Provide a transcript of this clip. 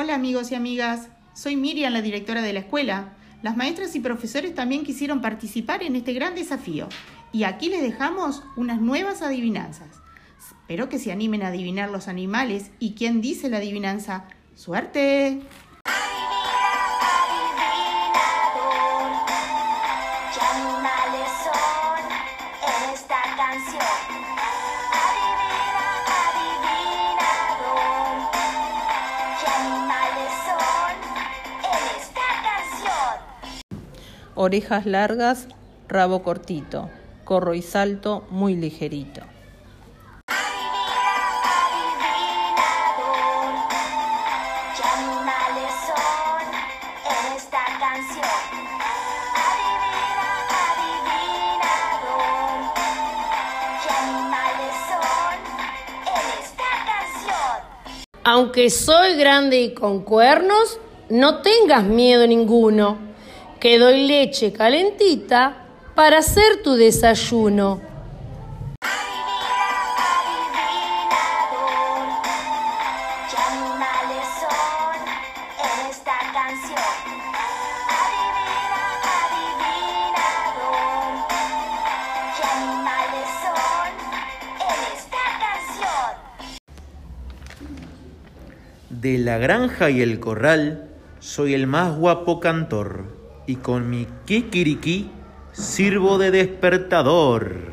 Hola amigos y amigas, soy Miriam, la directora de la escuela. Las maestras y profesores también quisieron participar en este gran desafío y aquí les dejamos unas nuevas adivinanzas. Espero que se animen a adivinar los animales y quién dice la adivinanza. ¡Suerte! ¿Qué animales son en esta canción? Orejas largas, rabo cortito. Corro y salto muy ligerito. Adivinador. ¿Qué animales son en esta canción? Adivina, adivinador. ¿Qué animales son en esta canción? Aunque soy grande y con cuernos, no tengas miedo ninguno, que doy leche calentita para hacer tu desayuno. De la granja y el corral soy el más guapo cantor y con mi kikiriki sirvo de despertador.